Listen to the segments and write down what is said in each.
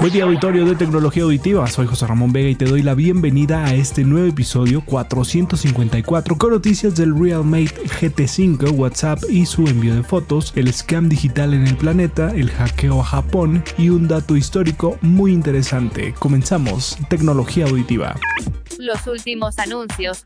Buen día auditorio de tecnología auditiva, soy José Ramón Vega y te doy la bienvenida a este nuevo episodio 454 con noticias del Realmate GT5, WhatsApp y su envío de fotos, el scam digital en el planeta, el hackeo a Japón y un dato histórico muy interesante. Comenzamos, tecnología auditiva. Los últimos anuncios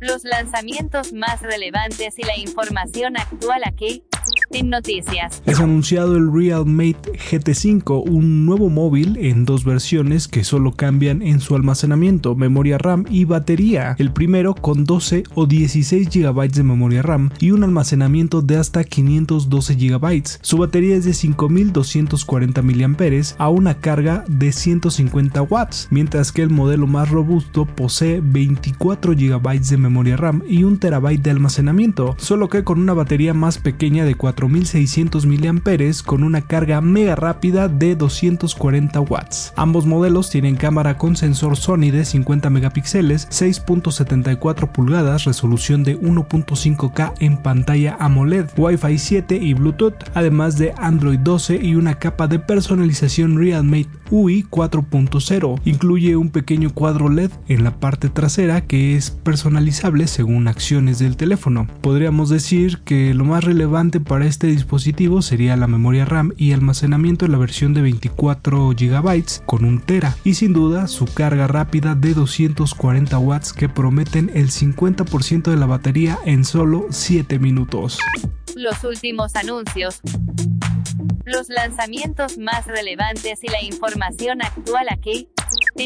los lanzamientos más relevantes y la información actual aquí en noticias. Es anunciado el Realmate GT5, un nuevo móvil en dos versiones que solo cambian en su almacenamiento, memoria RAM y batería. El primero con 12 o 16 GB de memoria RAM y un almacenamiento de hasta 512 GB. Su batería es de 5240 mAh a una carga de 150 watts, mientras que el modelo más robusto posee 24 GB de memoria RAM y un terabyte de almacenamiento, solo que con una batería más pequeña de 4600 mAh con una carga mega rápida de 240 watts. Ambos modelos tienen cámara con sensor Sony de 50 megapíxeles, 6.74 pulgadas, resolución de 1.5K en pantalla AMOLED, Wi-Fi 7 y Bluetooth, además de Android 12 y una capa de personalización Realmate UI 4.0. Incluye un pequeño cuadro LED en la parte trasera que es personalizable según acciones del teléfono. Podríamos decir que lo más relevante para este dispositivo sería la memoria RAM y almacenamiento en la versión de 24 GB con un tera. Y sin duda su carga rápida de 240 watts que prometen el 50% de la batería en solo 7 minutos. Los últimos anuncios. Los lanzamientos más relevantes y la información actual aquí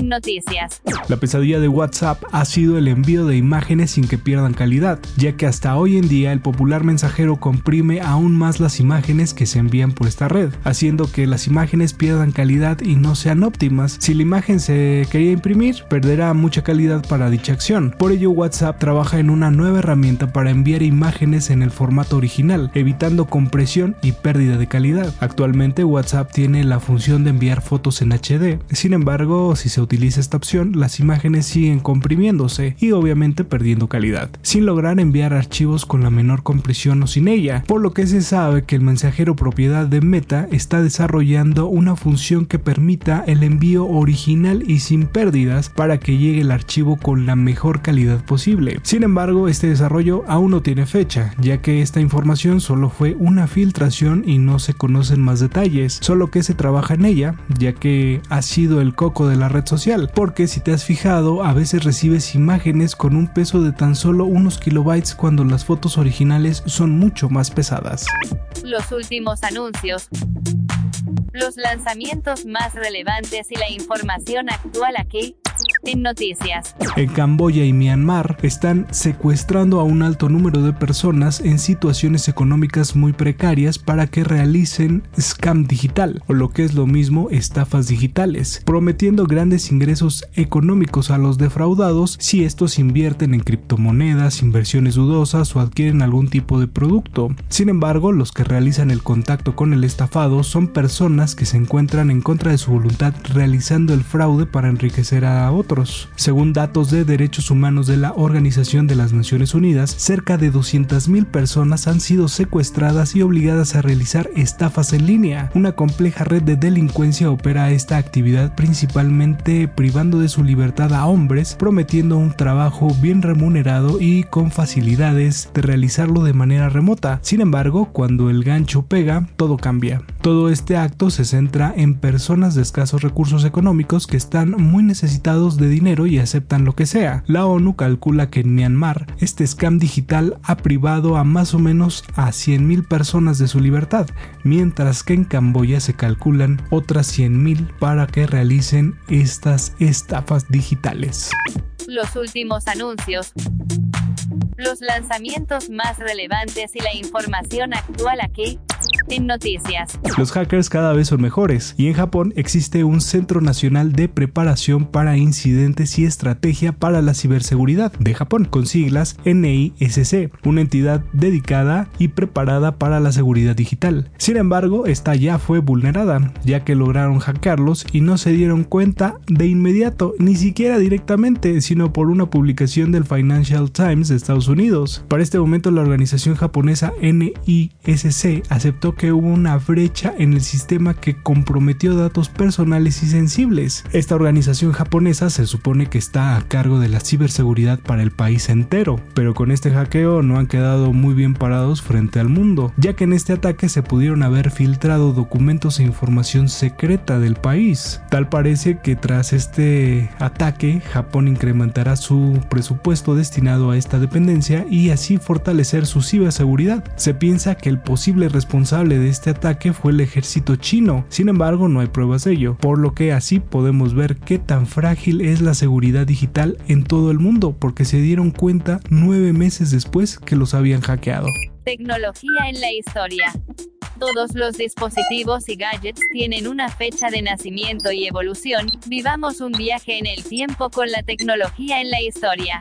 noticias. La pesadilla de WhatsApp ha sido el envío de imágenes sin que pierdan calidad, ya que hasta hoy en día el popular mensajero comprime aún más las imágenes que se envían por esta red, haciendo que las imágenes pierdan calidad y no sean óptimas. Si la imagen se quería imprimir, perderá mucha calidad para dicha acción. Por ello WhatsApp trabaja en una nueva herramienta para enviar imágenes en el formato original, evitando compresión y pérdida de calidad. Actualmente WhatsApp tiene la función de enviar fotos en HD, sin embargo si se utiliza esta opción, las imágenes siguen comprimiéndose y obviamente perdiendo calidad, sin lograr enviar archivos con la menor compresión o sin ella, por lo que se sabe que el mensajero propiedad de Meta está desarrollando una función que permita el envío original y sin pérdidas para que llegue el archivo con la mejor calidad posible. Sin embargo, este desarrollo aún no tiene fecha, ya que esta información solo fue una filtración y no se conocen más detalles, solo que se trabaja en ella, ya que ha sido el coco de la red porque si te has fijado, a veces recibes imágenes con un peso de tan solo unos kilobytes cuando las fotos originales son mucho más pesadas. Los últimos anuncios. Los lanzamientos más relevantes y la información actual aquí en noticias. En Camboya y Myanmar están secuestrando a un alto número de personas en situaciones económicas muy precarias para que realicen scam digital o lo que es lo mismo estafas digitales, prometiendo grandes ingresos económicos a los defraudados si estos invierten en criptomonedas, inversiones dudosas o adquieren algún tipo de producto. Sin embargo, los que realizan el contacto con el estafado son personas que se encuentran en contra de su voluntad realizando el fraude para enriquecer a otros. Según datos de derechos humanos de la Organización de las Naciones Unidas, cerca de 200.000 personas han sido secuestradas y obligadas a realizar estafas en línea. Una compleja red de delincuencia opera esta actividad principalmente privando de su libertad a hombres, prometiendo un trabajo bien remunerado y con facilidades de realizarlo de manera remota. Sin embargo, cuando el gancho pega, todo cambia. Todo este acto se centra en personas de escasos recursos económicos que están muy necesitados de dinero y aceptan lo que sea. La ONU calcula que en Myanmar este scam digital ha privado a más o menos a 100.000 personas de su libertad, mientras que en Camboya se calculan otras 100.000 para que realicen estas estafas digitales. Los últimos anuncios los lanzamientos más relevantes y la información actual aquí Los hackers cada vez son mejores y en Japón existe un Centro Nacional de Preparación para Incidentes y Estrategia para la Ciberseguridad de Japón, con siglas NISC, una entidad dedicada y preparada para la seguridad digital. Sin embargo, esta ya fue vulnerada, ya que lograron hackearlos y no se dieron cuenta de inmediato, ni siquiera directamente, sino por una publicación del Financial Times de Estados Unidos. Para este momento la organización japonesa NISC aceptó que hubo una brecha en el sistema que comprometió datos personales y sensibles. Esta organización japonesa se supone que está a cargo de la ciberseguridad para el país entero, pero con este hackeo no han quedado muy bien parados frente al mundo, ya que en este ataque se pudieron haber filtrado documentos e información secreta del país. Tal parece que tras este ataque, Japón incrementará su presupuesto destinado a esta dependencia y así fortalecer su ciberseguridad. Se piensa que el posible responsable de este ataque fue el ejército chino, sin embargo no hay pruebas de ello, por lo que así podemos ver qué tan frágil es la seguridad digital en todo el mundo, porque se dieron cuenta nueve meses después que los habían hackeado. Tecnología en la historia. Todos los dispositivos y gadgets tienen una fecha de nacimiento y evolución. Vivamos un viaje en el tiempo con la tecnología en la historia.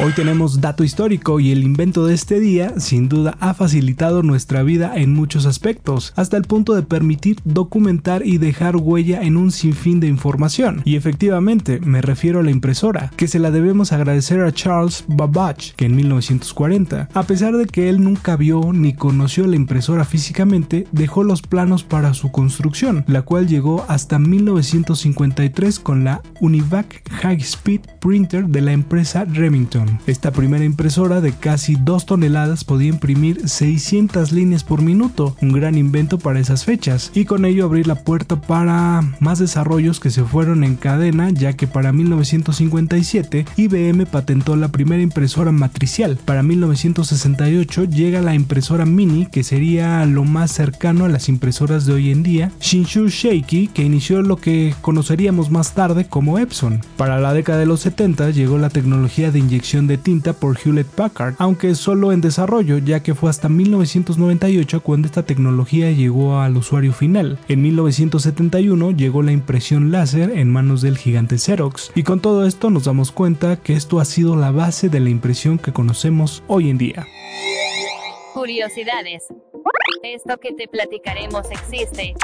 Hoy tenemos dato histórico y el invento de este día sin duda ha facilitado nuestra vida en muchos aspectos, hasta el punto de permitir documentar y dejar huella en un sinfín de información. Y efectivamente, me refiero a la impresora, que se la debemos agradecer a Charles Babbage, que en 1940, a pesar de que él nunca vio ni conoció la impresora físicamente, dejó los planos para su construcción, la cual llegó hasta 1953 con la Univac High Speed Printer de la empresa Remington. Esta primera impresora de casi 2 toneladas podía imprimir 600 líneas por minuto, un gran invento para esas fechas, y con ello abrir la puerta para más desarrollos que se fueron en cadena, ya que para 1957 IBM patentó la primera impresora matricial. Para 1968 llega la impresora mini, que sería lo más cercano a las impresoras de hoy en día, Shinshu Sheiki, que inició lo que conoceríamos más tarde como Epson. Para la década de los 70 llegó la tecnología de inyección de tinta por Hewlett Packard, aunque solo en desarrollo, ya que fue hasta 1998 cuando esta tecnología llegó al usuario final. En 1971 llegó la impresión láser en manos del gigante Xerox, y con todo esto nos damos cuenta que esto ha sido la base de la impresión que conocemos hoy en día. Curiosidades. Esto que te platicaremos existe.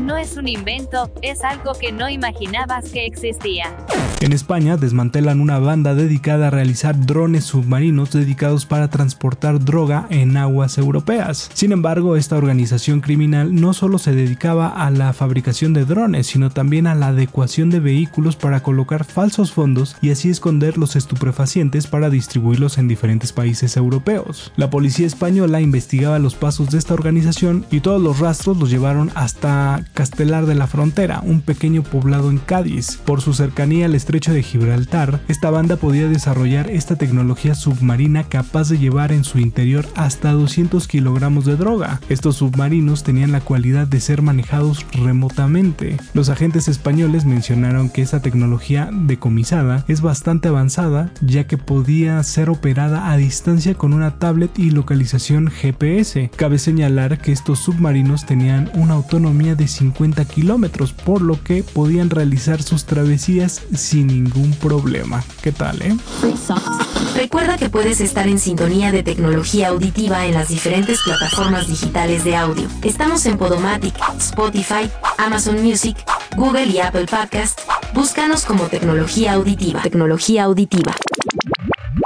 No es un invento, es algo que no imaginabas que existía. En España desmantelan una banda dedicada a realizar drones submarinos dedicados para transportar droga en aguas europeas. Sin embargo, esta organización criminal no solo se dedicaba a la fabricación de drones, sino también a la adecuación de vehículos para colocar falsos fondos y así esconder los estupefacientes para distribuirlos en diferentes países europeos. La policía española investigaba los pasos de esta organización y todos los rastros los llevaron hasta Castelar de la Frontera, un pequeño poblado en Cádiz. Por su cercanía al estrecho de Gibraltar, esta banda podía desarrollar esta tecnología submarina capaz de llevar en su interior hasta 200 kilogramos de droga. Estos submarinos tenían la cualidad de ser manejados remotamente. Los agentes españoles mencionaron que esta tecnología decomisada es bastante avanzada ya que podía ser operada a distancia con una tablet y localización GPS. Cabe señalar que estos submarinos tenían una autonomía de 50 kilómetros, por lo que podían realizar sus travesías sin ningún problema. ¿Qué tal, eh? Recuerda que puedes estar en sintonía de tecnología auditiva en las diferentes plataformas digitales de audio. Estamos en Podomatic, Spotify, Amazon Music, Google y Apple Podcast. Búscanos como tecnología auditiva. Tecnología auditiva.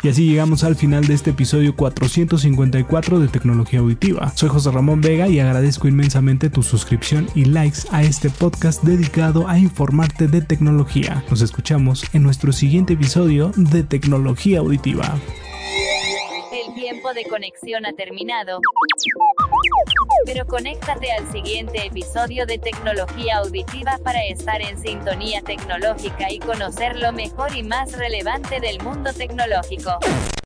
Y así llegamos al final de este episodio 454 de Tecnología Auditiva. Soy José Ramón Vega y agradezco inmensamente tu suscripción y likes a este podcast dedicado a informarte de tecnología. Nos escuchamos en nuestro siguiente episodio de Tecnología Auditiva. El tiempo de conexión ha terminado. Pero conéctate al siguiente episodio de Tecnología Auditiva para estar en sintonía tecnológica y conocer lo mejor y más relevante del mundo tecnológico.